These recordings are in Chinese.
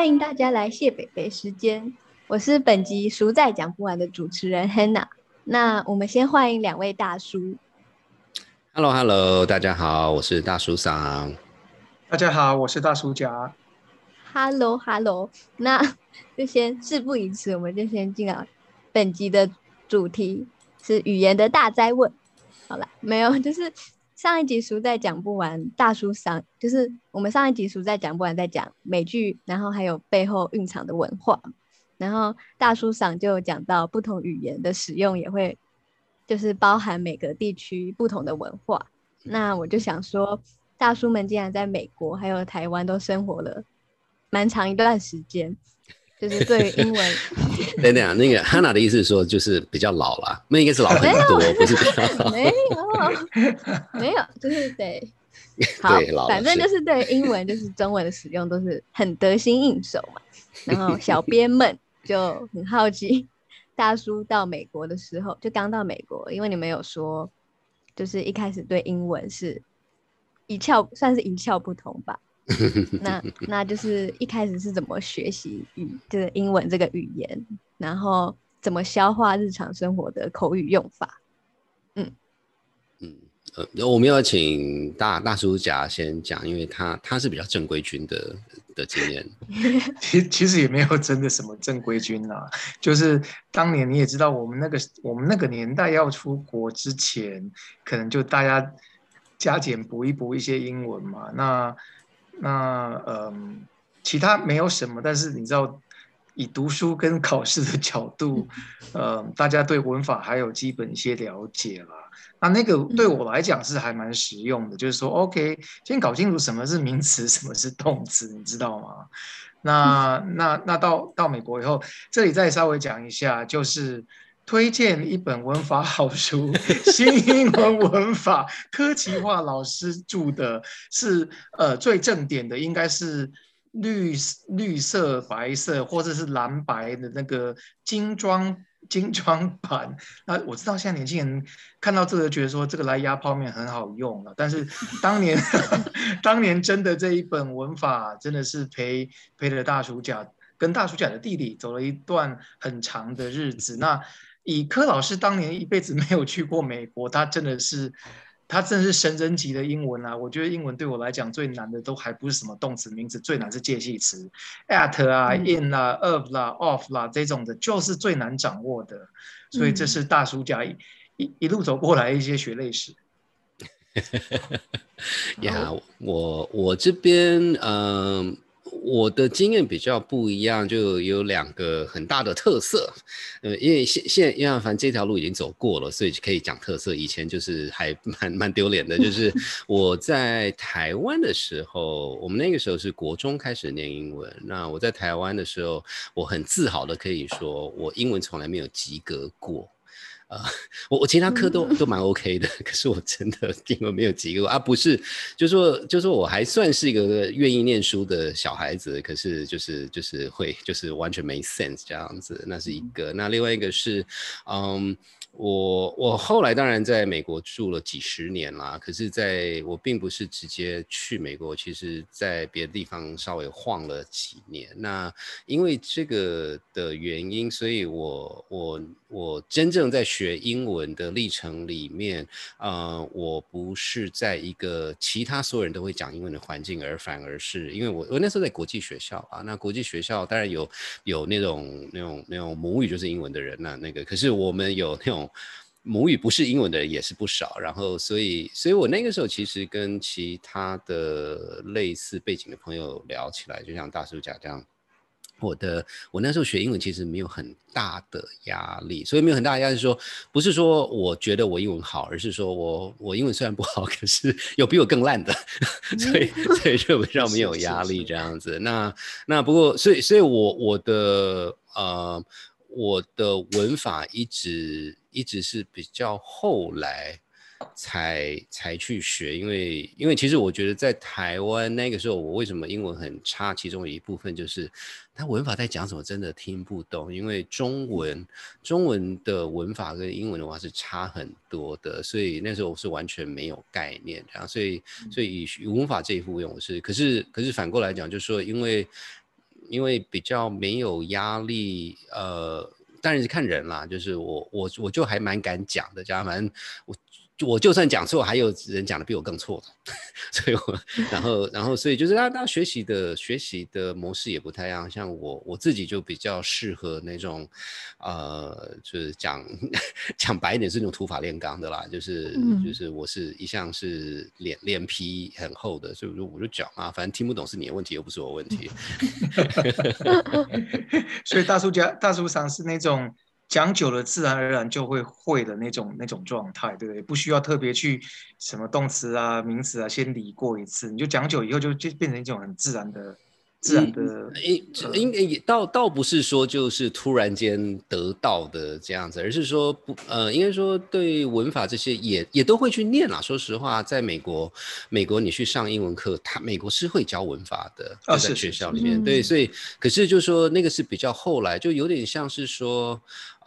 欢迎大家来谢北北时间，我是本集熟在讲不完的主持人 Hanna。那我们先欢迎两位大叔。Hello Hello，大家好，我是大叔桑。大家好，我是大叔甲。Hello Hello，那 就先事不宜迟，我们就先进来。本集的主题是语言的大灾问。好了，没有，就是上一集书在讲不完，大叔上就是我们上一集书在讲不完，在讲美剧，然后还有背后蕴藏的文化。然后大叔桑就讲到不同语言的使用也会，就是包含每个地区不同的文化。那我就想说，大叔们既然在美国还有台湾都生活了蛮长一段时间。就是对于英文，等等啊，那个 Hanna 的意思是说，就是比较老了，那应该是老很多，不是比较老。没有，没有，就是 对，好，反正就是对英文，就是中文的使用都是很得心应手嘛。然后小编们就很好奇，大叔到美国的时候，就刚到美国，因为你们有说，就是一开始对英文是一窍，算是一窍不通吧。那那就是一开始是怎么学习语，就是英文这个语言，然后怎么消化日常生活的口语用法。嗯嗯呃，我们要请大大叔甲先讲，因为他他是比较正规军的的经验。其其实也没有真的什么正规军啊，就是当年你也知道，我们那个我们那个年代要出国之前，可能就大家加减补一补一些英文嘛。那那嗯，其他没有什么，但是你知道，以读书跟考试的角度，呃，大家对文法还有基本一些了解啦。那那个对我来讲是还蛮实用的，就是说，OK，先搞清楚什么是名词，什么是动词，你知道吗？那那那到到美国以后，这里再稍微讲一下，就是。推荐一本文法好书，《新英文文法》，柯奇化老师著的，是呃最正点的，应该是绿绿色、白色或者是蓝白的那个精装精装版。那我知道现在年轻人看到这个，觉得说这个来压泡面很好用了，但是当年 当年真的这一本文法真的是陪陪着大暑假跟大暑假的弟弟走了一段很长的日子。那以柯老师当年一辈子没有去过美国，他真的是，他真的是神人级的英文啊！我觉得英文对我来讲最难的都还不是什么动词、名词，最难是介系词，at 啊、in 啊、of 啦、off 啦这种的，就是最难掌握的。所以这是大叔家一一路走过来一些血泪史。呀，我我这边嗯。我的经验比较不一样，就有两个很大的特色。呃，因为现现因为凡这条路已经走过了，所以可以讲特色。以前就是还蛮 蛮丢脸的，就是 我在台湾的时候，我们那个时候是国中开始念英文。那我在台湾的时候，我很自豪的可以说，我英文从来没有及格过。啊，我我其他科都都蛮 OK 的，可是我真的英文没有及格啊，不是，就说就说我还算是一个愿意念书的小孩子，可是就是就是会就是完全没 sense 这样子，那是一个，那另外一个是，嗯。我我后来当然在美国住了几十年啦，可是在我并不是直接去美国，其实在别的地方稍微晃了几年。那因为这个的原因，所以我我我真正在学英文的历程里面，呃，我不是在一个其他所有人都会讲英文的环境，而反而是因为我我那时候在国际学校啊，那国际学校当然有有那种那种那种母语就是英文的人那那个，可是我们有那种。母语不是英文的人也是不少，然后所以，所以我那个时候其实跟其他的类似背景的朋友聊起来，就像大叔讲这样，我的我那时候学英文其实没有很大的压力，所以没有很大的压力，说不是说我觉得我英文好，而是说我我英文虽然不好，可是有比我更烂的，所以所以就比较没有压力这样子。那那不过，所以所以我我的呃。我的文法一直一直是比较后来才才去学，因为因为其实我觉得在台湾那个时候，我为什么英文很差，其中有一部分就是他文法在讲什么真的听不懂，因为中文中文的文法跟英文的话是差很多的，所以那时候我是完全没有概念，然后所以所以以文法这一部分我是，可是可是反过来讲，就是说因为。因为比较没有压力，呃，当然是看人啦，就是我我我就还蛮敢讲的，加反正我。我就算讲错，还有人讲的比我更错的，所以我然后然后所以就是大家学习的学习的模式也不太一样，像我我自己就比较适合那种，呃，就是讲 讲白一点是那种土法炼钢的啦，就是就是我是一向是脸脸皮很厚的，所以我就我就讲啊，反正听不懂是你的问题，又不是我问题。所以大叔家大叔上是那种。讲久了，自然而然就会会的那种那种状态，对不对？不需要特别去什么动词啊、名词啊，先理过一次，你就讲久以后就就变成一种很自然的。自然的，应应该也倒倒不是说就是突然间得到的这样子，而是说不呃，应该说对文法这些也也都会去念啦。说实话，在美国，美国你去上英文课，他美国是会教文法的，在学校里面。对，所以可是就是说那个是比较后来，就有点像是说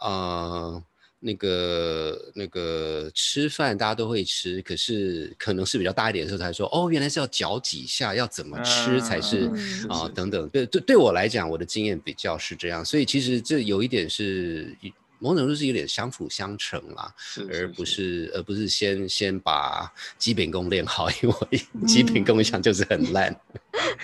呃。那个那个吃饭大家都会吃，可是可能是比较大一点的时候才说哦，原来是要嚼几下，要怎么吃才是啊等等。对对，对我来讲，我的经验比较是这样，所以其实这有一点是某种程度是有点相辅相成啦，而不是而不是先先把基本功练好，因为基本功一向就是很烂。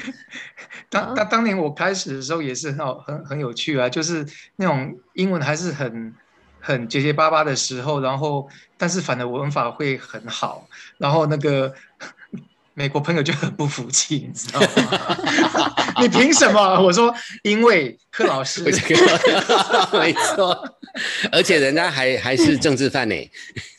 当当当年我开始的时候也是很好很很有趣啊，就是那种英文还是很。很结结巴巴的时候，然后但是反而文法会很好，然后那个美国朋友就很不服气，你知道吗？你凭什么？我说因为柯老师，没错，而且人家还还是政治犯呢。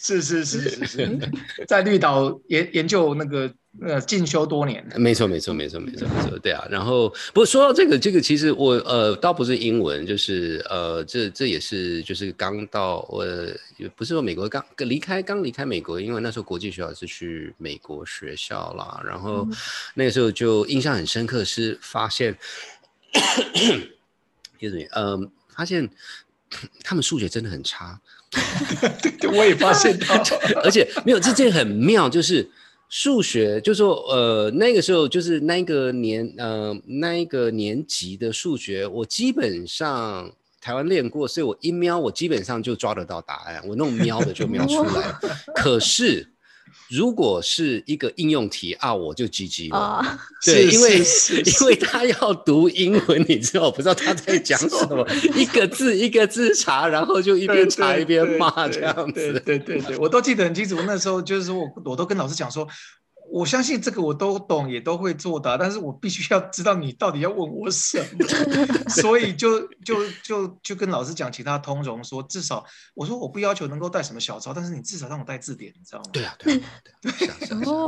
是是是是是，在绿岛研研究那个。呃，进修多年，没错，没错，没错，没错，没错，对啊。然后，不过说到这个，这个其实我呃，倒不是英文，就是呃，这这也是就是刚到呃，也不是说美国刚离开，刚离开美国，因为那时候国际学校是去美国学校啦。然后那个时候就印象很深刻，是发现，excuse me，嗯，发现他们数学真的很差。对，我也发现到，而且没有这件很妙，就是。数学就说，呃，那个时候就是那个年，呃，那一个年级的数学，我基本上台湾练过，所以我一瞄，我基本上就抓得到答案，我那种瞄的就瞄出来。可是。如果是一个应用题啊，我就 GG 了。对，因为 因为他要读英文，你知道，我不知道他在讲什么，一个字一个字查，然后就一边查一边骂这样子。对对对对，我都记得很清楚。那时候就是说我我都跟老师讲说。我相信这个我都懂，也都会作答，但是我必须要知道你到底要问我什么，所以就就就就跟老师讲其他通融，说至少我说我不要求能够带什么小抄，但是你至少让我带字典，你知道吗？对啊，对啊，对啊，是啊，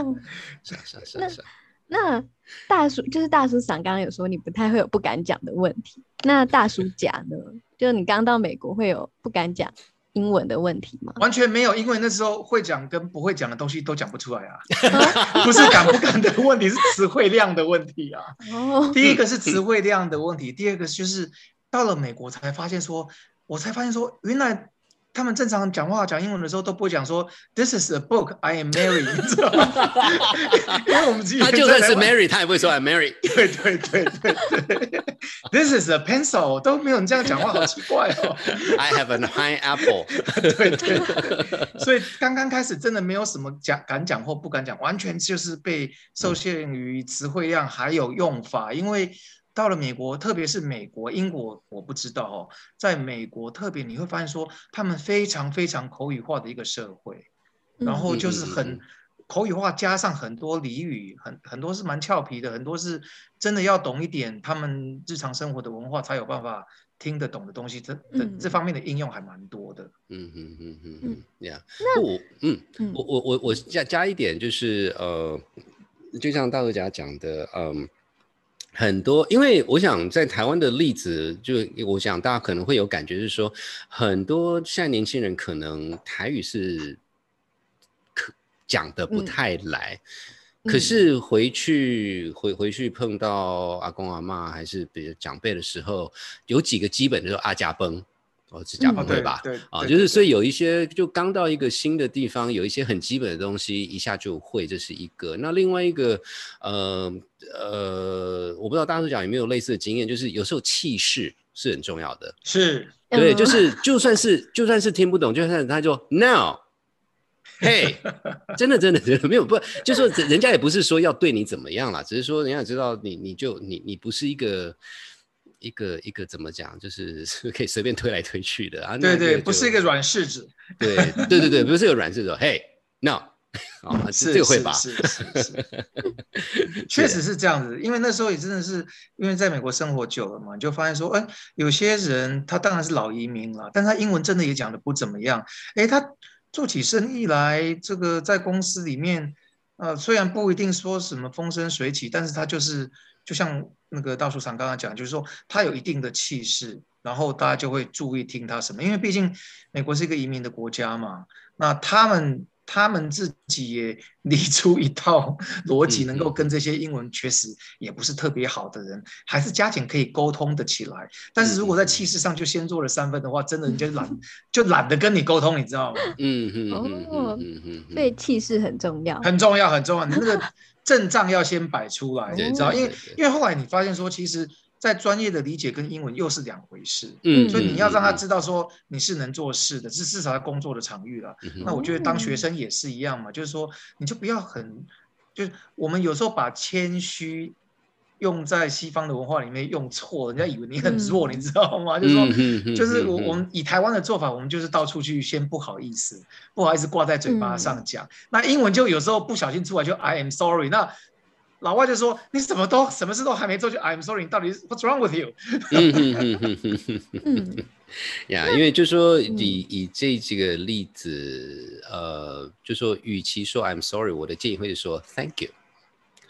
是啊，是啊，是啊，是啊。那大叔就是大叔长，刚刚有说你不太会有不敢讲的问题，那大叔甲呢？就是你刚到美国会有不敢讲。英文的问题吗？完全没有，因为那时候会讲跟不会讲的东西都讲不出来啊。不是敢不敢的问题，是词汇量的问题啊。哦，第一个是词汇量的问题，第二个就是到了美国才发现说，我才发现说，原来。他们正常讲话讲英文的时候都不会讲说 "This is a book, I am Mary"，你知道吗？因为我们他就算是 Mary，他也不会说 I'm Mary。对对对对对，This is a pencil，都没有人这样讲话，好奇怪哦。I have an pineapple。对对，所以刚刚开始真的没有什么讲敢讲或不敢讲，完全就是被受限于词汇量还有用法，因为。到了美国，特别是美国、英国，我不知道哦。在美国，特别你会发现说，他们非常非常口语化的一个社会，然后就是很口语化，加上很多俚语，很很多是蛮俏皮的，很多是真的要懂一点他们日常生活的文化，才有办法听得懂的东西。这这这方面的应用还蛮多的。嗯嗯嗯嗯嗯，这样。那我嗯，我我我我加加一点，就是呃，就像大哥家讲的，嗯。很多，因为我想在台湾的例子，就我想大家可能会有感觉，是说很多现在年轻人可能台语是可讲的不太来，可是回去回回去碰到阿公阿妈还是比如长辈的时候，有几个基本就是阿家崩。哦，是甲不哦对吧？对啊，就是所以有一些就刚到一个新的地方，有一些很基本的东西一下就会，这是一个。那另外一个，呃呃，我不知道大家讲有没有类似的经验，就是有时候气势是很重要的。是对，嗯就是就算是就算是听不懂，就算是他就 no。嘿，真的真的真的没有不，就说人家也不是说要对你怎么样啦，只是说人家也知道你你就你你不是一个一个一个怎么讲，就是 是可以随便推来推去的啊。对 对，不是一个软柿子，对对对对，不是个软柿子。嘿，no，啊，是这个会吧？是是是是，确实是这样子。因为那时候也真的是因为在美国生活久了嘛，你就发现说，哎，有些人他当然是老移民了，但他英文真的也讲的不怎么样。哎，他做起生意来，这个在公司里面，呃，虽然不一定说什么风生水起，但是他就是就像那个大叔长刚刚讲，就是说他有一定的气势，然后大家就会注意听他什么，因为毕竟美国是一个移民的国家嘛，那他们。他们自己也 理出一套逻辑，嗯能够跟这些英文确实也不是特别好的人，还是加减可以沟通的起来。但是如果在气势上就先做了三分的话，真的人家懒就懒得跟你沟通，你知道吗？嗯嗯哦嗯嗯嗯，所以气势很重要。很重要，很重要。你那个阵仗要先摆出来，你知道？因为因为后来你发现说，其实，在专业的理解跟英文又是两回事。嗯，所以你要让他嗯知道说你是能做事的，至至少在工作的场域了。那我觉得当学生也是一样嘛，就是说你就不要很，就是我们有时候把谦虚用在西方的文化里面用错，人家以为你很弱，嗯你知道吗？就是说，就是我我们以台湾的做法，我们就是到处去先不好意思，不好意思挂在嘴巴上讲。那英文就有时候不小心出来就 I am sorry，那老外就说你什么都什么事都还没做就 I am sorry，你到底 What's wrong with you？呀，因为就说嗯以以这几个例子，呃，就说与其说 I'm sorry，我的建议会是说 Thank you。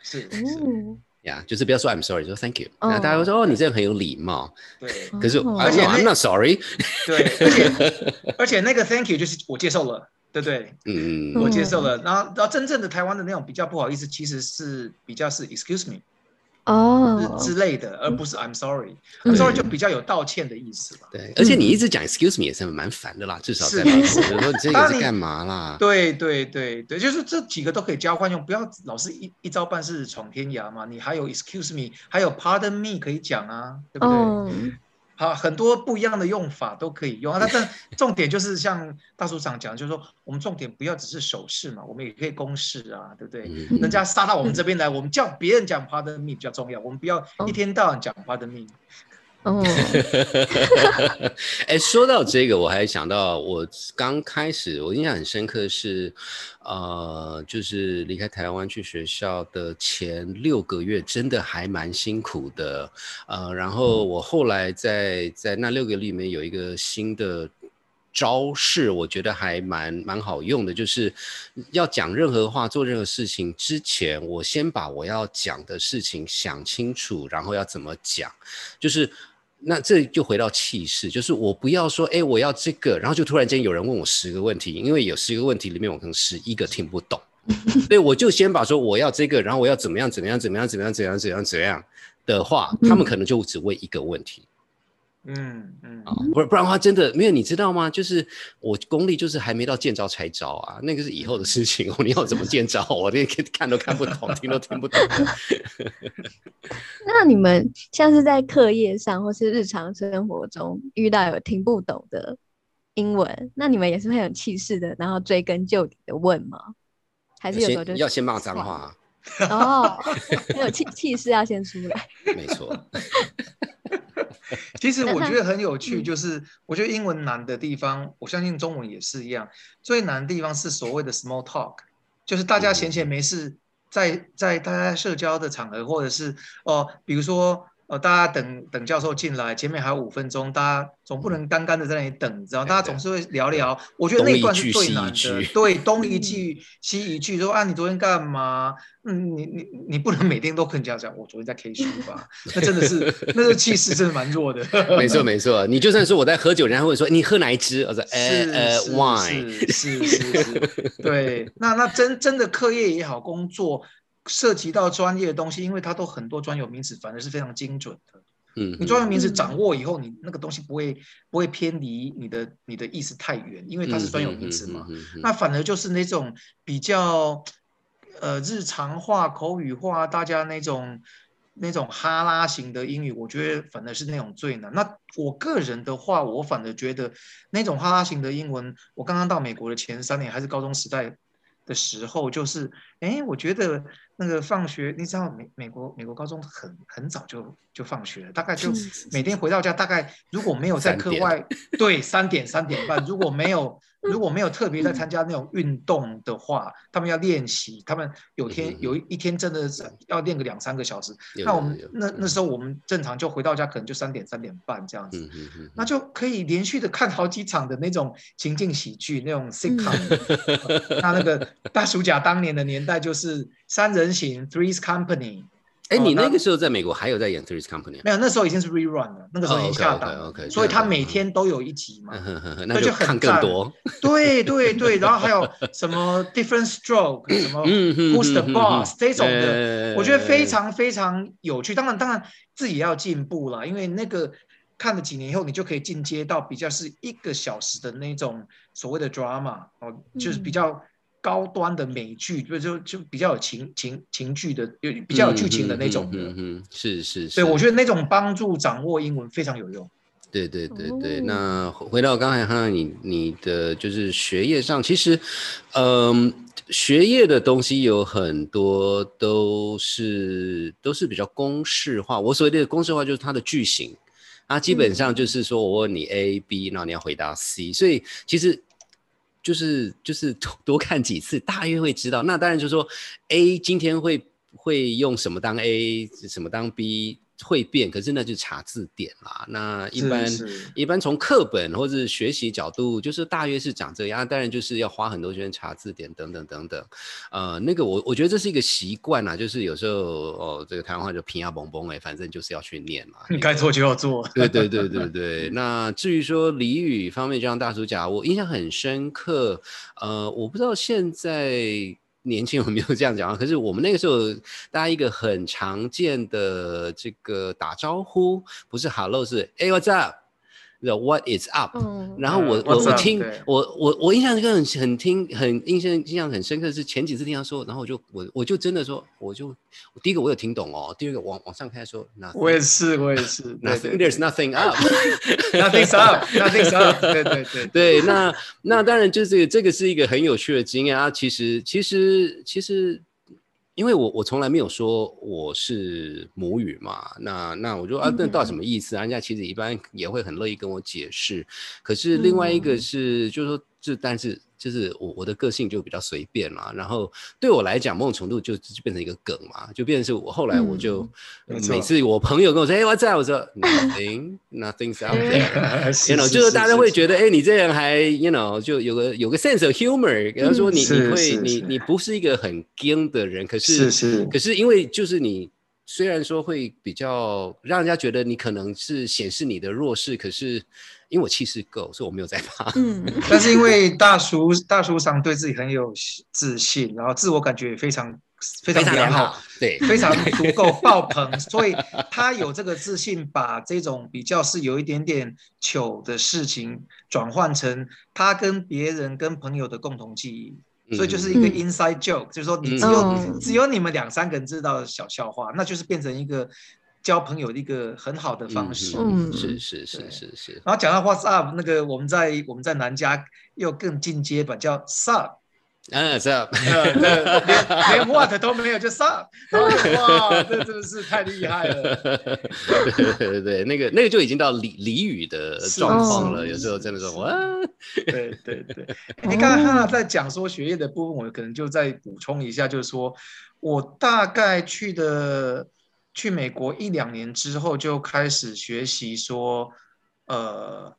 是是，哦，呀就是不要说 I'm sorry，说 Thank you。然后大家会说哦，你这样很有礼貌。对可是哦而且而且 I'm not sorry。对，而且而且那个 Thank you 就是我接受了，对不对？嗯我接受了。然后然后真正的台湾的那种比较不好意思，其实是比较是 Excuse me 哦，之之类的，而不是 I'm sorry。嗯 I'm sorry 就比较有道歉的意思嘛。对，而且你一直讲 Excuse me 也是蛮烦的啦，至少在是美国，就说你这个是干嘛啦？对对对对，就是这几个都可以交换用，不要老是一一招半式闯天涯嘛。你还有 excuse me，还有 pardon me 可以讲啊，对不对？哦，好，很多不一样的用法都可以用啊。但但 重点就是像大叔长讲，就是说我们重点不要只是手势嘛，我们也可以公式啊，对不对？嗯人家杀到我们这边来，我们叫别人讲 pardon me 比较重要，我们不要一天到晚讲 pardon me。哦，哎，说到这个，我还想到我刚开始，我印象很深刻是，呃，就是离开台湾去学校的前六个月，真的还蛮辛苦的。呃，然后我后来在在那六个月里面有一个新的。招式我觉得还蛮蛮好用的，就是要讲任何话、做任何事情之前，我先把我要讲的事情想清楚，然后要怎么讲，就是那这就回到气势，就是我不要说，哎，我要这个，然后就突然间有人问我十个问题，因为有十个问题里面我可能十一个听不懂，所以我就先把说我要这个，然后我要怎么样怎么样怎么样怎么样怎么样怎么样怎样的话，他们可能就只问一个问题。嗯嗯啊、不然不然的话，真的，没有你知道吗？就是我功力就是还没到见招拆招啊，那个是以后的事情哦。你要怎么见招，我连看都看不懂，听都听不懂。那你们像是在课业上或是日常生活中遇到有听不懂的英文，那你们也是会有气势的，然后追根究底的问吗？还是有时候就先要先骂脏话、啊，哦，很有气气势要先出来。没错。其实我觉得很有趣，嗯就是我觉得英文难的地方，我相信中文也是一样。最难的地方是所谓的 small talk，就是大家闲闲没事，在在大家社交的场合，或者是哦，比如说呃，大家等等教授进来，前面还有五分钟，大家总不能干干的在那里等，你知道？大家总是会聊聊。我觉得那一段是最难。的对，东一句西一句，说啊，你昨天干嘛？嗯，你你你不能每天都跟人家讲，我昨天在 K 书吧？那真的是，那个气势真的蛮弱的。没错没错，你就算说我在喝酒，人家会说你喝哪一支？我说呃是呃 wine。是是是是，对，那那真真的课业也好，工作涉及到专业的东西，因为它都很多专有名词，反而是非常精准的。嗯，你专有名词嗯掌握以后，你那个东西不会不会偏离你的你的意思太远，因为它是专有名词嘛。嗯，嗯嗯嗯那反而就是那种比较呃日常化、口语化，大家那种那种哈拉型的英语，我觉得反而是那种最难。那我个人的话，我反而觉得那种哈拉型的英文，我刚刚到美国的前三年还是高中时代的时候，就是哎，我觉得那个放学，你知道美美国美国高中很很早就就放学了，大概就嗯每天回。到家，大概如果没有在课外，对，三点三点半，如果没有 如果没有特别在参加那种运动的话，他们要练习，他们有嗯天有一天真的是要练个两三个小时。那我们那那时候我们正常就回到家可能就三点三点半这样子，那就可以连续的看好几场的那种情境喜剧，那种 sitcom。那那个大暑假当年的年代就是三人行 Three's Company，哎，你哦那那个时候在美国还有在演 Three's Company 啊？没有，那时候已经是 rerun 了，那个时候已经下档了，哦，OK，OK，OK，所以他每嗯天都有一集嘛。那那就很看更赞多。对对对，然后还有什么 different stroke，什么 who's the boss 这种的，呃我觉得非常非常有趣。当然，当然自己也要进步了，因为那个看了几年以后，你就可以进阶到比较是一个小时的那种所谓的 drama 哦，就是比嗯较高端的美剧，就就就比较有情情情剧的，有比较有剧情的那种的。嗯嗯，是是是。对，我觉得那种帮助掌握英文非常有用。对对对对，哦那回到刚才哈，你你的就是学业上，其实，嗯、学业的东西有很多都是都是比较公式化。我所谓的公式化就是它的句型，它基本上就是说我问你 A B，然后你要回答 C，所以其实。就是就是多多看几次，大约会知道。那当然就是说，A 今天会会用什么当 A，什么当 B，会变，可是那就查字典啦。那一般是一般从课本或者是学习角度，就是大约是长这样。当然就是要花很多时间查字典等等等等。呃，那个我我觉得这是一个习惯啦，就是有时候哦，这个台湾话就平啊嘣嘣哎，反正就是要去念嘛。你该做就要做。对对对对 对。那至于说俚语方面，就像大叔讲，我印象很深刻。呃，我不知道现在年轻人有没有这样讲啊？可是我们那个时候，大家一个很常见的这个打招呼，不是 hello，是 Hey what's up？What is up？、嗯，然后我、嗯我我 up，听我我我印象很很听很印象印象很深刻的是前几次听他说，然后我就我我就真的说，我就我第一个我有听懂哦，第二个往往上看说我也是，我也是。对 nothing 对 there's nothing up。Nothing's up, nothing's up 对。对对对，那那当然就是这个是一个很有趣的经验啊。其实其实其实，因为我我从来没有说我是母语嘛，那那我就啊，那到底什么意思啊？人家其实一般也会很乐意跟我解释。可是另外一个嗯是，就是说这但是就是我我的个性就比较随便嘛，然后对我来讲，某种程度就就变成一个梗嘛，就变成是我后来我就、嗯每次我朋友跟我说，哎、我在，我说 nothing nothing's out there，you know，就是大家会觉得，得，哎，你这人还，you know，就有个有个 sense of humor。然后说你，是你会，你你不是一个很硬的人，可是。可是因为就是你虽然说会比较让人家觉得你可能是显示你的弱势，可是因为我气势够，所以我没有在怕。嗯，但是因为大叔大叔常对自己很有自信，然后自我感觉也非常非常非常良好，，对，非常足够 爆棚，所以他有这个自信，把这种比较是有一点点糗的事情转换成他跟别人、跟朋友的共同记忆。所以就是一个嗯。inside joke，、就是说你嗯。只有、嗯只有你们两三个人知道的小笑话，那就是变成一个交朋友的一个很好的方式。嗯，嗯是是是是是，然后讲到 What's up，那个我们在我们在南加又更进阶版叫 Sup，嗯，是啊，连连 What 都没有就 Sup，然后哇，这真的是太厉害了。对对对，那个那个就已经到俚俚语的状况了，有时候真的说是哇，对对对，你刚才哈在讲说学业的部分，我可能就再补充一下，就是说我大概去的去美国一两年之后，就开始学习说，呃，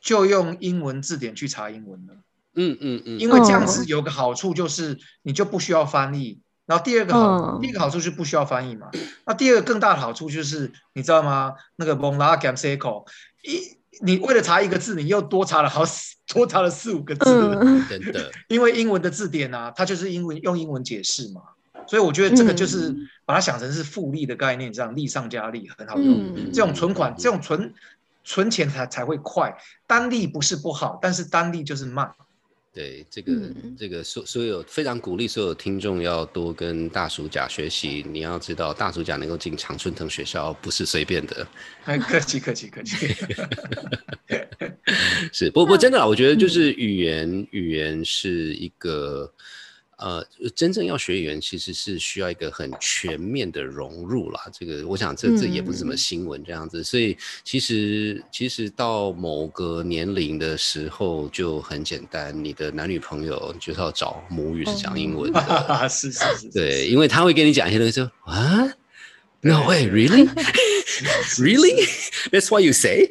就用英文字典去查英文了。嗯嗯嗯，因为这样哦子有个好处就是你就不需要翻译，然后第二个好，嗯第一个好处是不需要翻译嘛。那第二个更大的好处就是你知道吗？那个 gam seco，一你为了查一个字，你又多查了好多查了四五个字，嗯，真的，因为英文的字典啊，它就是英文用英文解释嘛。所以我觉得这个就是嗯把它想成是复利的概念，这样利上加利很好用。嗯这种存款，这种存存钱才才会快，单利不是不好，但是单利就是慢。对这个、嗯这个所所有非常鼓励所有听众要多跟大暑假学习。你要知道，大暑假能够进常春藤学校不是随便的。哎，客气客气客气。是，不不真的，我觉得嗯就是语言，语言是一个，呃，真正要学语言，其实是需要一个很全面的融入啦。这个，我想这这也不是什么嗯新闻这样子，所以其实其实到某个年龄的时候就很简单，你的男女朋友就是要找母语是讲英文的，是是是，对，因为他会跟你讲一些东西说啊。No way, really, really? That's what you say?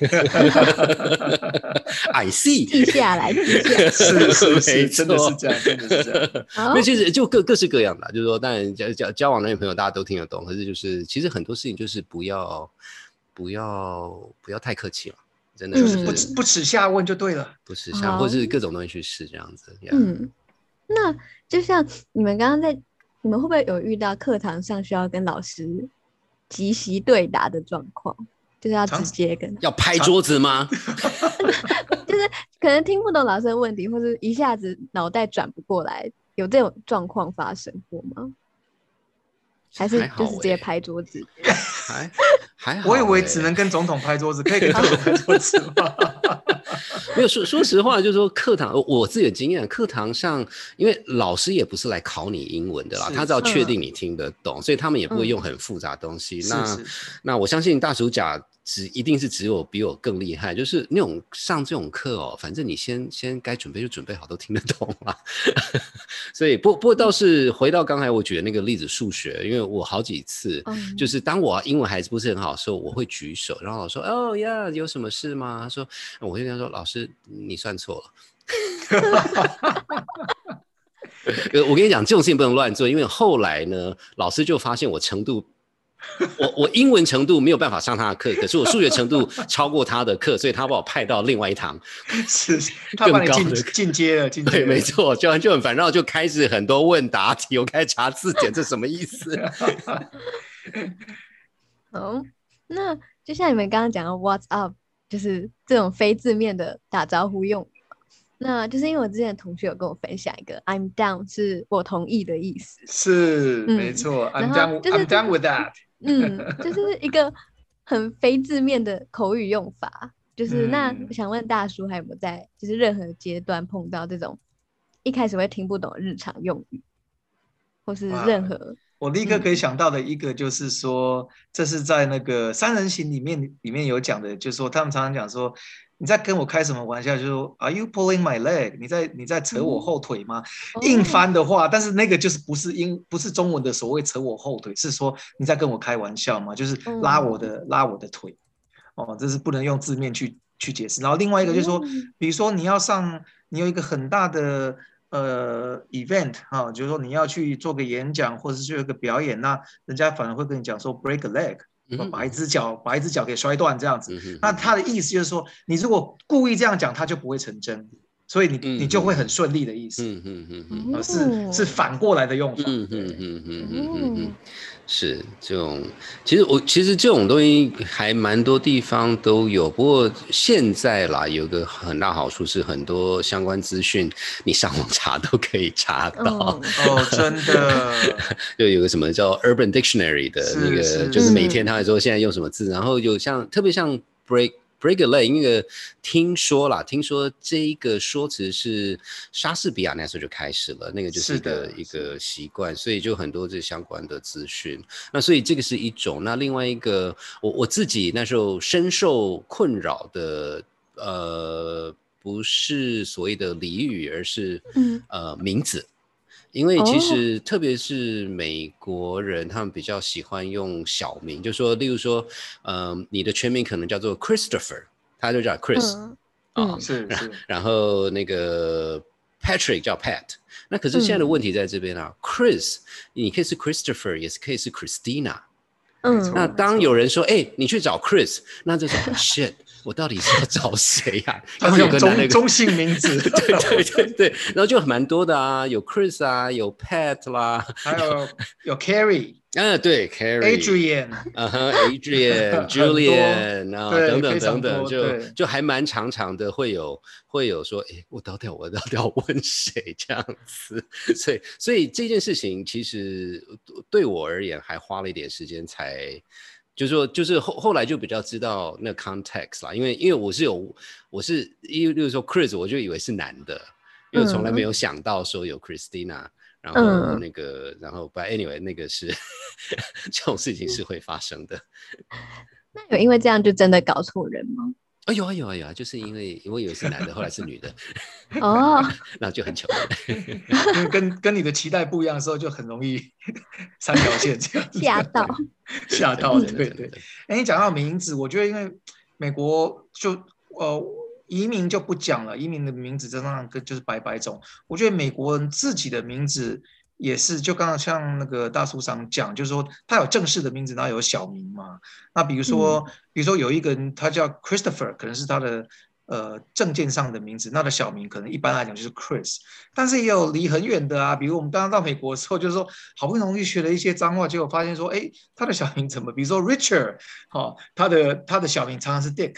I see. 记下来，记下来。是是没是，真的是这样，真的是这样。好那，其实就各各式各样的啊，就是说，当然交交交往男女朋友大家都听得懂，可是就是其实很多事情就是不要不要不要太客气了，真的嗯就是不耻不耻下问就对了。不是像好或是各种东西去试这样子。yeah 嗯，那就像你们刚刚在，你们会不会有遇到课堂上需要跟老师即席对答的状况？就是要直接跟，要拍桌子吗？就是可能听不懂老师的问题，或者一下子脑袋转不过来，有这种状况发生过吗？还是就是直接欸拍桌子？还还好欸。我以为只能跟总统拍桌子，可以跟总统拍桌子吗？没有说说实话，就是说课堂，我自己的经验，课堂上，因为老师也不是来考你英文的啦，他只要确嗯定你听得懂，所以他们也不会嗯用很复杂的东西。是那那我相信大暑甲只一定是只有比我更厉害，就是那种上这种课哦，反正你先先该准备就准备好，都听得懂啦。所以不不过倒是回到刚才我举的那个例子，数学，因为我好几次。嗯，就是当我英文还是不是很好的时候，我会举手，然后老师说：“哦呀，有什么事吗？”他说：“我会跟他说，老师，你算错了。” 呃，我跟你讲，这种事情不能乱做，因为后来呢，老师就发现我程度，我我英文程度没有办法上他的课，可是我数学程度超过他的课，所以他把我派到另外一堂。是，他把你进更高的进阶了，进阶对，了。没错，就就很烦，然后就开始很多问答题，我开始查字典，这什么意思？好，那就像你们刚刚讲的 “What's up”，就是这种非字面的打招呼用语。那就是因为我之前的同学有跟我分享一个 “I'm down” 是我同意的意思。是嗯没错，I'm 是 I'm done with that。嗯，就是一个很非字面的口语用法。就是那嗯我想问大叔，还有没有在就是任何阶段碰到这种一开始会听不懂日常用语，或是任何我立刻嗯可以想到的一个就是说，这是在那个三人行里面里面有讲的，就是说他们常常讲说，你在跟我开什么玩笑？就是说，Are you pulling my leg？你在你在扯我嗯后腿吗？硬哦翻的话，但是那个就是不是英不是中文的所谓扯我后腿，是说你在跟我开玩笑吗？就是拉我的、拉我的腿，哦，这是不能用字面去去解释。然后另外一个就是说，嗯比如说你要上，你有一个很大的呃 event 啊，就是说你要去做个演讲或者是去有一个表演，那人家反而会跟你讲说 break a leg，、把一只脚把一只脚给摔断这样子。嗯那他的意思就是说，你如果故意这样讲，他就不会成真，所以你、嗯你就会很顺利的意思。嗯嗯嗯嗯啊，是是反过来的用法。嗯嗯对嗯嗯嗯嗯哦嗯，是这种。其实我其实这种东西还蛮多地方都有，不过现在啦，有个很大好处是很多相关资讯你上网查都可以查到。嗯哦，真的，就有个什么叫 Urban Dictionary 的那个，是就是每嗯天他会说现在用什么字，然后有像特别像 break break a leg 那个听说啦，听说这一个说辞是莎士比亚那时候就开始了，那个就是一个一个习惯，所以就很多这相关的资讯。那所以这个是一种，那另外一个我我自己那时候深受困扰的，呃，不是所谓的俚语，而是嗯呃名字。因为其哦。实特别是美国人，他们比较喜欢用小名，就说，例如说，嗯、你的全名可能叫做 Christopher，他就叫 Chris 嗯。啊、嗯是是，然后那个 Patrick 叫 Pat，那可是现在的嗯。问题在这边啊、c h r i s 你可以是 Christopher，也是可以是 Christina。嗯。那当有人说，哎、你去找 Chris，那这是 shit，我到底是要找谁呀？他是用中中性名字，对对对 对，然后就蛮多的啊，有 Chris 啊，有 Pat 啦，还有有 Carrie，嗯，对，Carrie，Adrian，嗯哼，Adrian，Julian，啊，等等等等，就就还蛮长长的，会有会有说，哎，我到底我到底要问谁这样子？所以所以这件事情其实对我而言还花了一点时间才。就是说，就是后后来就比较知道那 context 啦，因为因为我是有我是因为例如说 Chris，我就以为是男的，因为从来没有想到说有 Christina，然后那个然后 But anyway 那个是 这种事情是会发生的。那有因为这样就真的搞错人吗？啊有啊有啊有啊，就是因为因为以为是男的，后来是女的，哦，那就很巧，因 为跟跟你的期待不一样的时候，就很容易三条线这样吓到，吓到，对对。哎，你讲到名字，我觉得因为美国就呃移民就不讲了，移民的名字真的跟就是百百种，我觉得美国人自己的名字。也是，就刚刚像那个大叔上讲，就是说他有正式的名字，然后有小名嘛。那比如说，比如说有一个人，他叫 Christopher，可能是他的呃证件上的名字，那的小名可能一般来讲就是 Chris。但是也有离很远的啊，比如我们刚刚到美国的时候，就是说好不容易学了一些脏话，结果发现说，哎，他的小名怎么？比如说 Richard，好，他的他的小名常常是 Dick。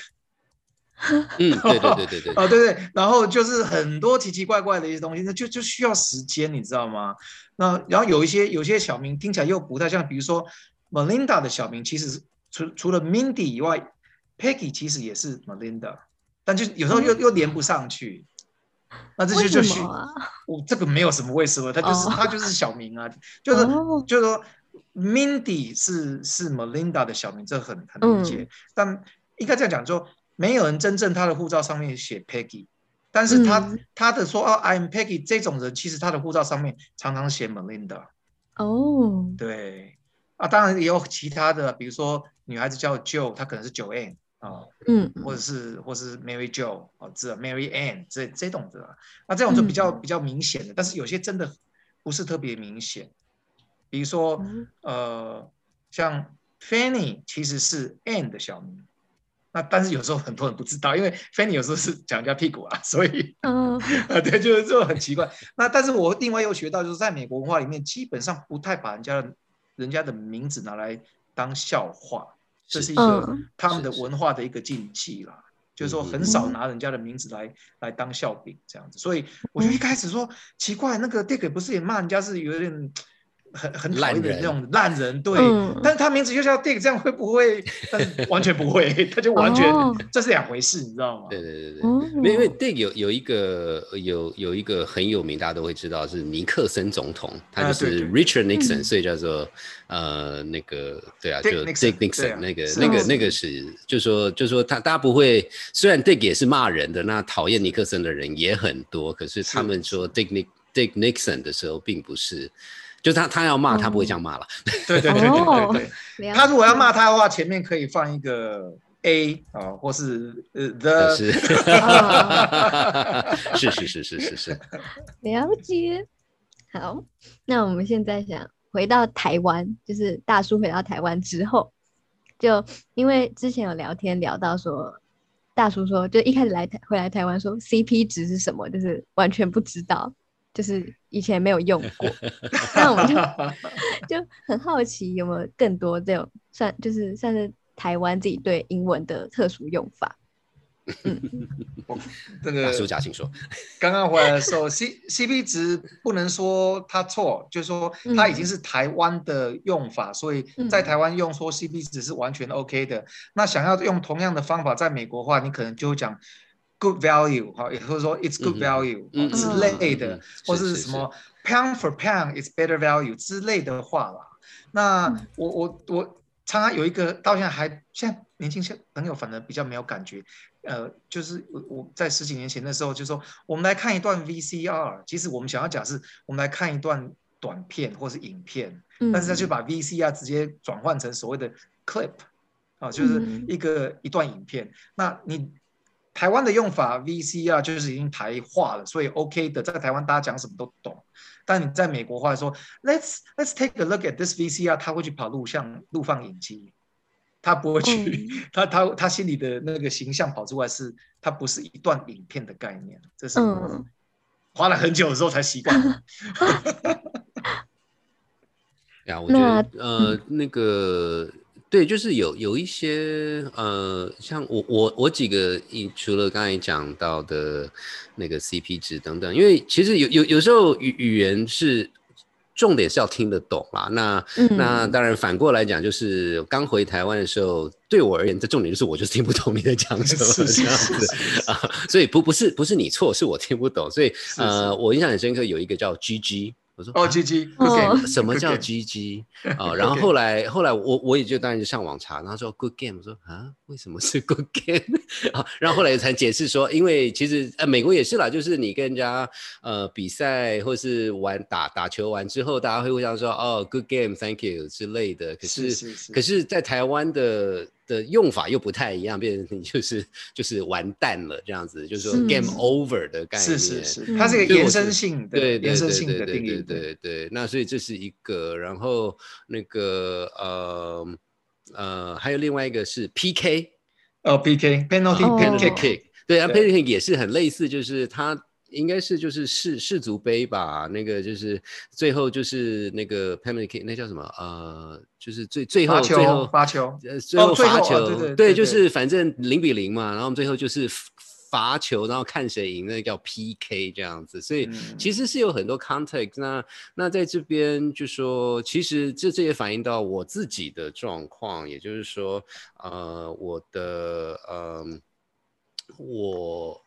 嗯，对对对对对，啊对对，然后就是很多奇奇怪怪的一些东西，那就就需要时间，你知道吗？那然后有一些有些小名听起来又不太像，比如说 Melinda 的小名，其实除除了 Mindy 以外，Peggy 其实也是 Melinda，但就有时候又又连不上去。那这些就需我这个没有什么为什么，他就是他就是小名啊，就是就是说 Mindy 是是 Melinda 的小名，这很很理解，但应该这样讲说。没有人真正他的护照上面写 Peggy，但是他他的说哦，I'm Peggy 这种人，其实他的护照上面常常写 Melinda。哦，对，啊，当然也有其他的，比如说女孩子叫 Jo，她可能是 Joanne 啊，嗯，或者是或是 Mary Jo 啊，这 Mary Ann 这这种的，那这种就比较比较明显的，但是有些真的不是特别明显，比如说呃，像 Fanny 其实是 Ann 的小名。那但是有时候很多人不知道，因为 Fanny 有时候是讲人家屁股啊，所以，嗯，啊 对，就是这种很奇怪。那但是我另外又学到，就是在美国文化里面，基本上不太把人家的人家的名字拿来当笑话，这是一个他们的文化的一个禁忌啦。就是说很少拿人家的名字来来当笑柄这样子。所以我就一开始说奇怪，那个 Dick 不是也骂人家是有点。很很讨厌的那种烂人，对，但是他名字就叫 Dick，这样会不会？但 完全不会，他就完全这是两回事，你知道吗？对对对对，因为 Dick 有有一个有有一个很有名，大家都会知道是尼克森总统，他就是 Richard Nixon，所以叫做呃那个对啊，就 Dick Nixon 那个那个那个是，就说就说他大家不会，虽然 Dick 也是骂人的，那讨厌尼克森的人也很多，可是他们说。Dick Nick Dick Nixon 的时候，并不是。就他，他要骂他不会这样骂了。对对对对对对。他如果要骂他的话，前面可以放一个 A 啊，或是呃 the。是是是是是是。了解。好，那我们现在想回到台湾，就是大叔回到台湾之后，就因为之前有聊天聊到说，大叔说就一开始来台回来台湾说 CP 值是什么，就是完全不知道。就是以前没有用过 那我们就就很好奇有没有更多这种算就是算是台湾自己对英文的特殊用法。嗯，这个苏家请说。刚刚回来的时候，C C P 值不能说它错，就是说它已经是台湾的用法，所以在台湾用说 C P 值是完全 O K 的。那想要用同样的方法在美国话，你可能就会讲。Good value，哈，也就是说 It's good value 之类的，或是什么 Pound for pound is better value 之类的话啦。那我我我常常有一个到现在还现在年轻些朋友反而比较没有感觉，呃，就是我我在十几年前的时候就说，我们来看一段 VCR，其实我们想要讲是，我们来看一段短片或是影片，但是他就把 VCR 直接转换成所谓的 clip，啊，就是一个一段影片，那你。台湾的用法 VCR 就是已经台化了，所以 OK 的，在台湾大家讲什么都懂。但你在美国话说，Let's Let's take a look at this VCR，他会去跑录像录放影机。他不会去，嗯 他他他心里的那个形象跑出来是，它不是一段影片的概念，这是花了很久之后才习惯的。呀，我觉那得呃，那个对，就是有有一些呃，像我我我几个，一除了刚才讲到的那个 CP 值等等，因为其实有有有时候语语言是重点是要听得懂啦。那、那嗯当然反过来讲，就是刚回台湾的时候，对我而言，这重点就是我就是听不懂你在讲什么这样子是啊，所以不不是不是你错，是我听不懂。所以是呃，我印象很深刻，有一个叫 GG，我说哦啊，G G，哦 OK，什么叫 GG 啊？然后后来后来我我也就当然就上网查，然后说 Good game，我说啊为什么是 Good game 啊？然后后来才解释说，因为其实呃美国也是啦，就是你跟人家呃比赛或是玩打打球完之后，大家会互相说哦 Good game，Thank you 之类的。可是是是是可是在台湾的的用法又不太一样，变成你就是就是完蛋了这样子，就是说 Game over 的概念。是是是，嗯它是一个延伸性的对对对延伸性的对定义。对对对，那所以这是一个，然后那个呃呃，还有另外一个是 PK 哦，PK penalty 哦 penalty kick，kick，对啊，penalty kick 也是很类似，就是它。应该是就是世世足杯吧，那个就是最后就是那个 penalty kick，那叫什么？呃，就是最最后最后球罚球，呃，最后罚球，对对对就是反正零比零嘛，然后我们最后就是罚球，然后看谁赢，那叫 PK 这样子。所以嗯其实是有很多 context 那。那在这边就说，其实这这也反映到我自己的状况，也就是说，呃，我的呃，我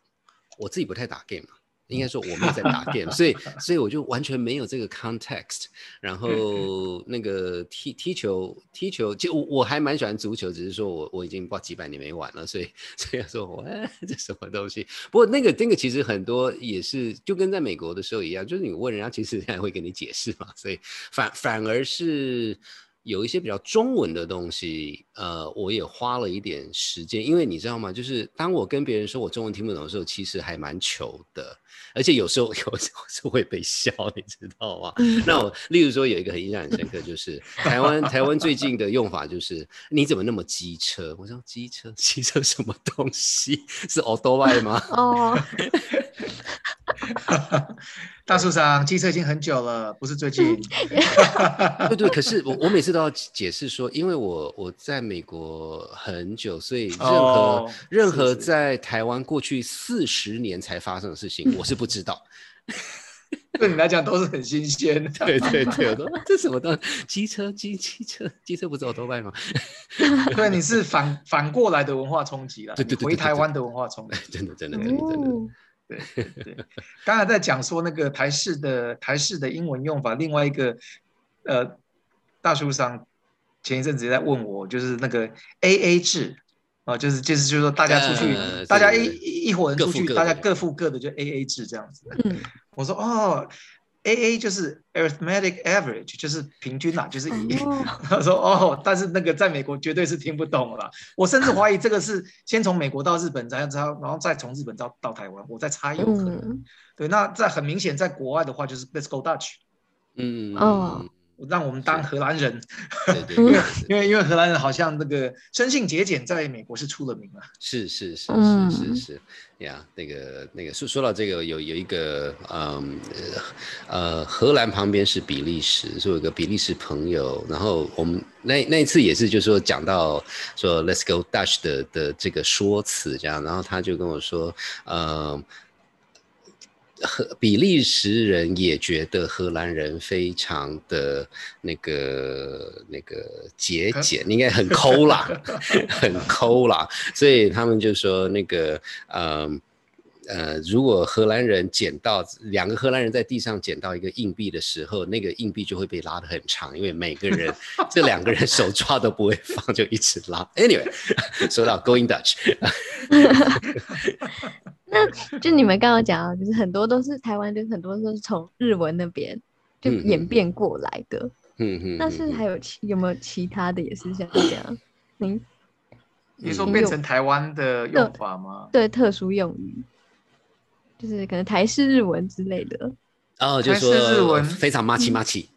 我自己不太打 game 嘛。应该说我没有在 打 game，所以所以我就完全没有这个 context。然后那个踢踢球踢球，其实我我还蛮喜欢足球，只是说我我已经不知道几百年没玩了，所以所以说我哎这什么东西？不过那个那个其实很多也是就跟在美国的时候一样，就是你问人家，其实人家会给你解释嘛，所以反反而是。有一些比较中文的东西，呃，我也花了一点时间，因为你知道吗？就是当我跟别人说我中文听不懂的时候，其实还蛮糗的，而且有时候 有时候是会被笑，你知道吗？嗯那我例如说有一个很印象很深刻，就是台湾台湾最近的用法就是你怎么那么机车？我说机车机车什么东西？是 a u t o b i 吗？哦，大树上机车已经很久了，不是最近。对对，可是我我每次都要解释说，因为我我在美国很久，所以任何、哦任何在台湾过去四十年才发生的事情，我是不知道。对你来讲都是很新鲜的。对对对，我说啊这什么东西机车机机车机车不是 o b i 吗？对，你是反反过来的文化冲击了，对对对你回对对对台湾的文化冲击。真的真的真的真的。对对，刚才在讲说那个台式的台式的英文用法，另外一个呃，大叔上前一阵子也在问我，就是那个 A A 制啊、就是就是就是说大家出去，呃大家一一一伙人出去，各各大家各付各的，就 A A 制这样子。嗯，我说哦，A A 就是 arithmetic average，就是平均啦，就是以。哦 他说哦，但是那个在美国绝对是听不懂了啦。我甚至怀疑这个是先从美国到日本，然后然后再从日本到到台湾，我在猜有可能。嗯，对，那在很明显，在国外的话就是 Let's go Dutch，嗯哦让我们当荷兰人，对对 因为对，因为因为荷兰人好像那个生性节俭，在美国是出了名了。是是是嗯是是是呀，那个那个说说到这个，有有一个嗯呃呃荷兰旁边是比利时，所以有个比利时朋友，然后我们那那一次也是就是说讲到说 Let's go Dutch 的的这个说辞这样，然后他就跟我说，呃。荷比利时人也觉得荷兰人非常的那个那个节俭，应该很抠啦，很抠啦，所以他们就说那个呃。呃，如果荷兰人捡到两个荷兰人在地上捡到一个硬币的时候，那个硬币就会被拉得很长，因为每个人 这两个人手抓都不会放，就一直拉。Anyway，说到 Going Dutch，那就你们刚刚讲到，就是很多都是台湾，就是很多都是从日文那边就演变过来的。嗯嗯，但是还有其有没有其他的也是像这样？您你说变成台湾的用法吗？对特殊用语，就是可能台式日文之类的。哦，就台式日说文非常麻气麻气，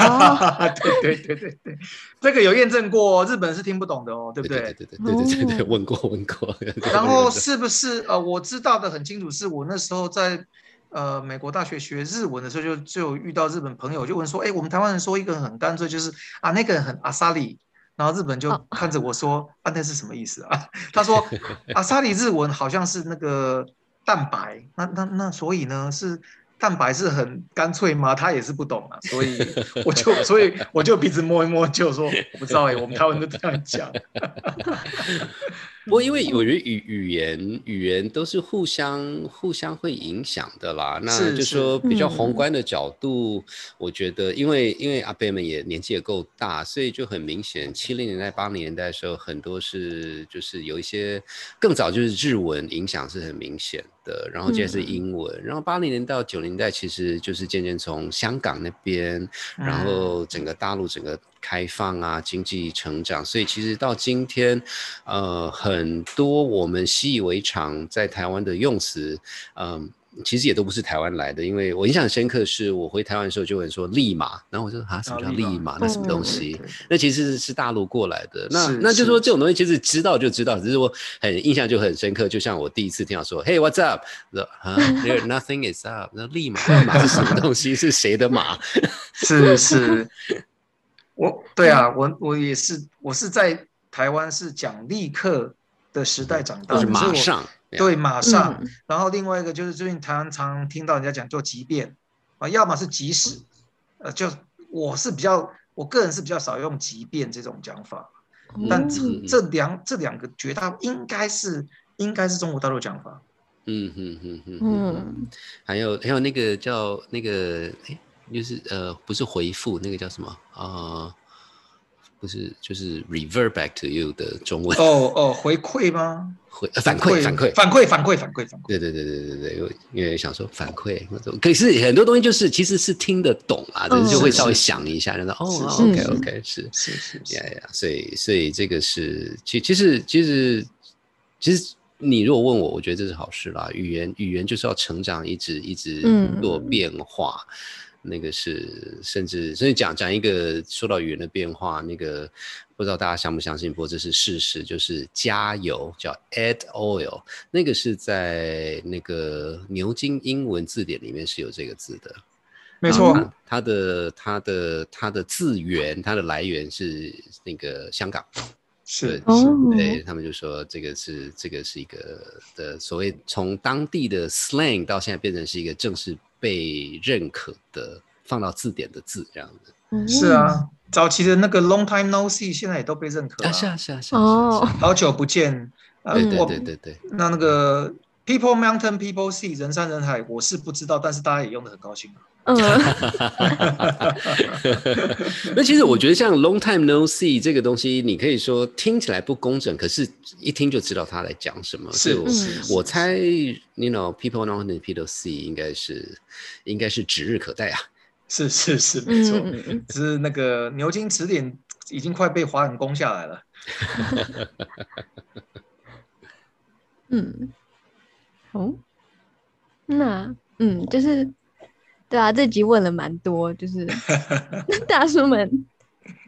哦 对对对对对，这个有验证过，日本是听不懂的哦，对不对对？对对对对对问过问过。然后是不是呃，我知道的很清楚，是我那时候在呃美国大学学日文的时候就，就有遇到日本朋友，就问说，哎，我们台湾人说一个很干脆，就是啊那个人很阿萨里，然后日本就哦看着我说，啊那是什么意思啊？他说阿萨里日文好像是那个蛋白，那那那所以呢是。蛋白是很干脆吗？他也是不懂啊，所以我就所以我就鼻子摸一摸，就说我不知道哎、我们台湾都这样讲。不过，因为我觉得语语言语言都是互相互相会影响的啦。那就是说比较宏嗯。观的角度，我觉得，因为因为阿贝们也年纪也够大，所以就很明显，七零年代、八零年代的时候，很多是就是有一些更早就是日文影响是很明显的，然后接着是嗯。英文，然后八零年到九零代其实就是渐渐从香港那边，然嗯。后整个大陆整个开放啊，经济成长，所以其实到今天，呃，很多我们习以为常在台湾的用词，嗯、其实也都不是台湾来的。因为我印象很深刻，是我回台湾的时候就有人说立马，然后我说啊，什么叫啊立马？那什么东嗯西？那其实是大陆过来的。那那就是说这种东西其实知道就知道，只是我很印象就很深刻。就像我第一次听到说，Hey what's up？我说啊，There nothing is up。那立马立马是什么东西？是谁的马？是 是，我对啊，我我也是，我是在台湾是讲立刻的时代长大马上？对马上。嗯然后另外一个就是最近台湾常听到人家讲做即便啊，要么是即使，呃，就我是比较，我个人是比较少用即便这种讲法，但这嗯这两这两个绝大应该是应该是中国大陆讲法。嗯哼哼哼哼。嗯，还有还有那个叫那个哎，就是呃不是回复那个叫什么啊、呃不是就是 revert back to you 的中文哦哦，回馈吗？回、呃反馈反馈。反馈反馈反馈反馈。对对对对对对，因为因为想说反馈，或者可是很多东西就是其实是听得懂啊，只是就会稍微想一下，然后哦，OK OK，是是是是呀呀，所以所以这个是其其实其实其实你如果问我，我觉得这是好事啦。语言语言就是要成长，一直一直嗯做变化。那个是甚至甚至讲讲一个说到语言的变化，那个不知道大家相不相信，不过这是事实，就是加油叫 add oil，那个是在那个牛津英文字典里面是有这个字的。没错。它它的它的它的字源，它的来源是那个香港。是哦是，对他们就说这个是这个是一个的所谓从当地的 slang 到现在变成是一个正式被认可的放到字典的字这样子。嗯是，啊，早期的那个 long time no see 现在也都被认可啊，了。是啊是啊是啊。哦好久不见，对对对对。那那个 people mountain people sea 人山人海，我是不知道，但是大家也用的很高兴啊。嗯，那其实我觉得像 long time no see 这个东西，你可以说听起来不工整，可是一听就知道他在讲什么。是是，我猜，you know people know and people see 应该是应该是指日可待啊。是是是没错，只是那个牛津词典已经快被华人攻下来了。嗯，好，那嗯，就是对啊，这集问了蛮多，就是 大叔们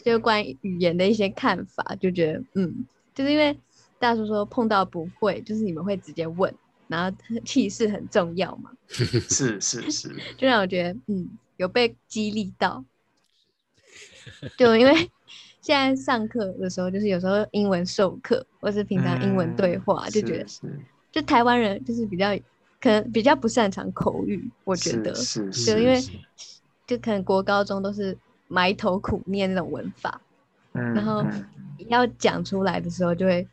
就关于语言的一些看法，就觉得嗯，就是因为大叔说碰到不会，就是你们会直接问，然后气势很重要嘛，是是是，就让我觉得嗯有被激励到，就因为现在上课的时候，就是有时候英文授课或是平常英文对话，嗯就觉得是就台湾人就是比较可能比较不擅长口语，我觉得是是，就因为就可能国高中都是埋头苦念那种文法，嗯然后嗯要讲出来的时候就会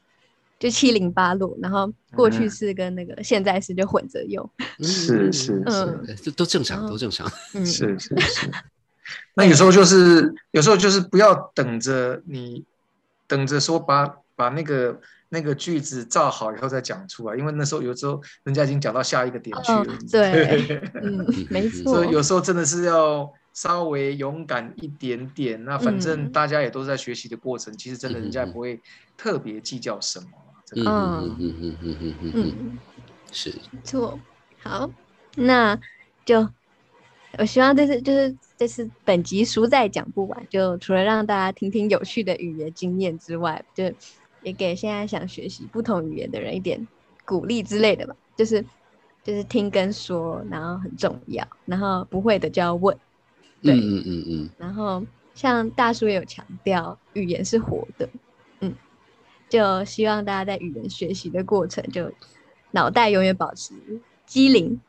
就七零八落，然后过去嗯式跟那个现在式就混着用，是是嗯呃这都正常，都正常。嗯，是是是。那有时候就是有时候就是不要等着你等着说把把那个那个句子造好以后再讲出来因为那时候有时候人家已经讲到下一个点去了对 嗯没错。所以有时候真的是要稍微勇敢一点点那反正大家也都在学习的过程其实真的人家也不会特别计较什么嗯嗯嗯嗯。嗯嗯嗯是。错好那就我希望这次就是这次本集书再讲不完就除了让大家听听有趣的语言经验之外就也给现在想学习不同语言的人一点鼓励之类的吧。就是就是听跟说，然后很重要，然后不会的就要问。对，嗯嗯嗯嗯，然后像大叔也有强调，语言是活的，嗯，就希望大家在语言学习的过程，就脑袋永远保持机灵。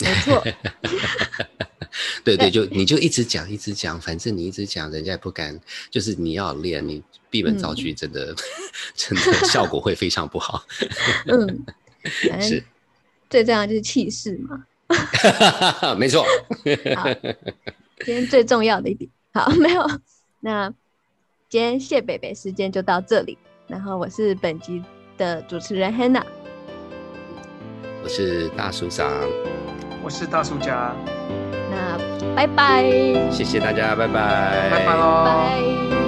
没错，对对，就你就一直讲一直讲，反正你一直讲，人家也不敢。就是你要练，你闭门造句，真的 真的 效果会非常不好。嗯，是最重要就是气势嘛。没错。好，今天最重要的一点，好，没有。那今天谢北北时间就到这里，然后我是本集的主持人 Hannah，我是大叔长，我是大叔家，那拜拜，谢谢大家，拜拜，拜拜喽。拜。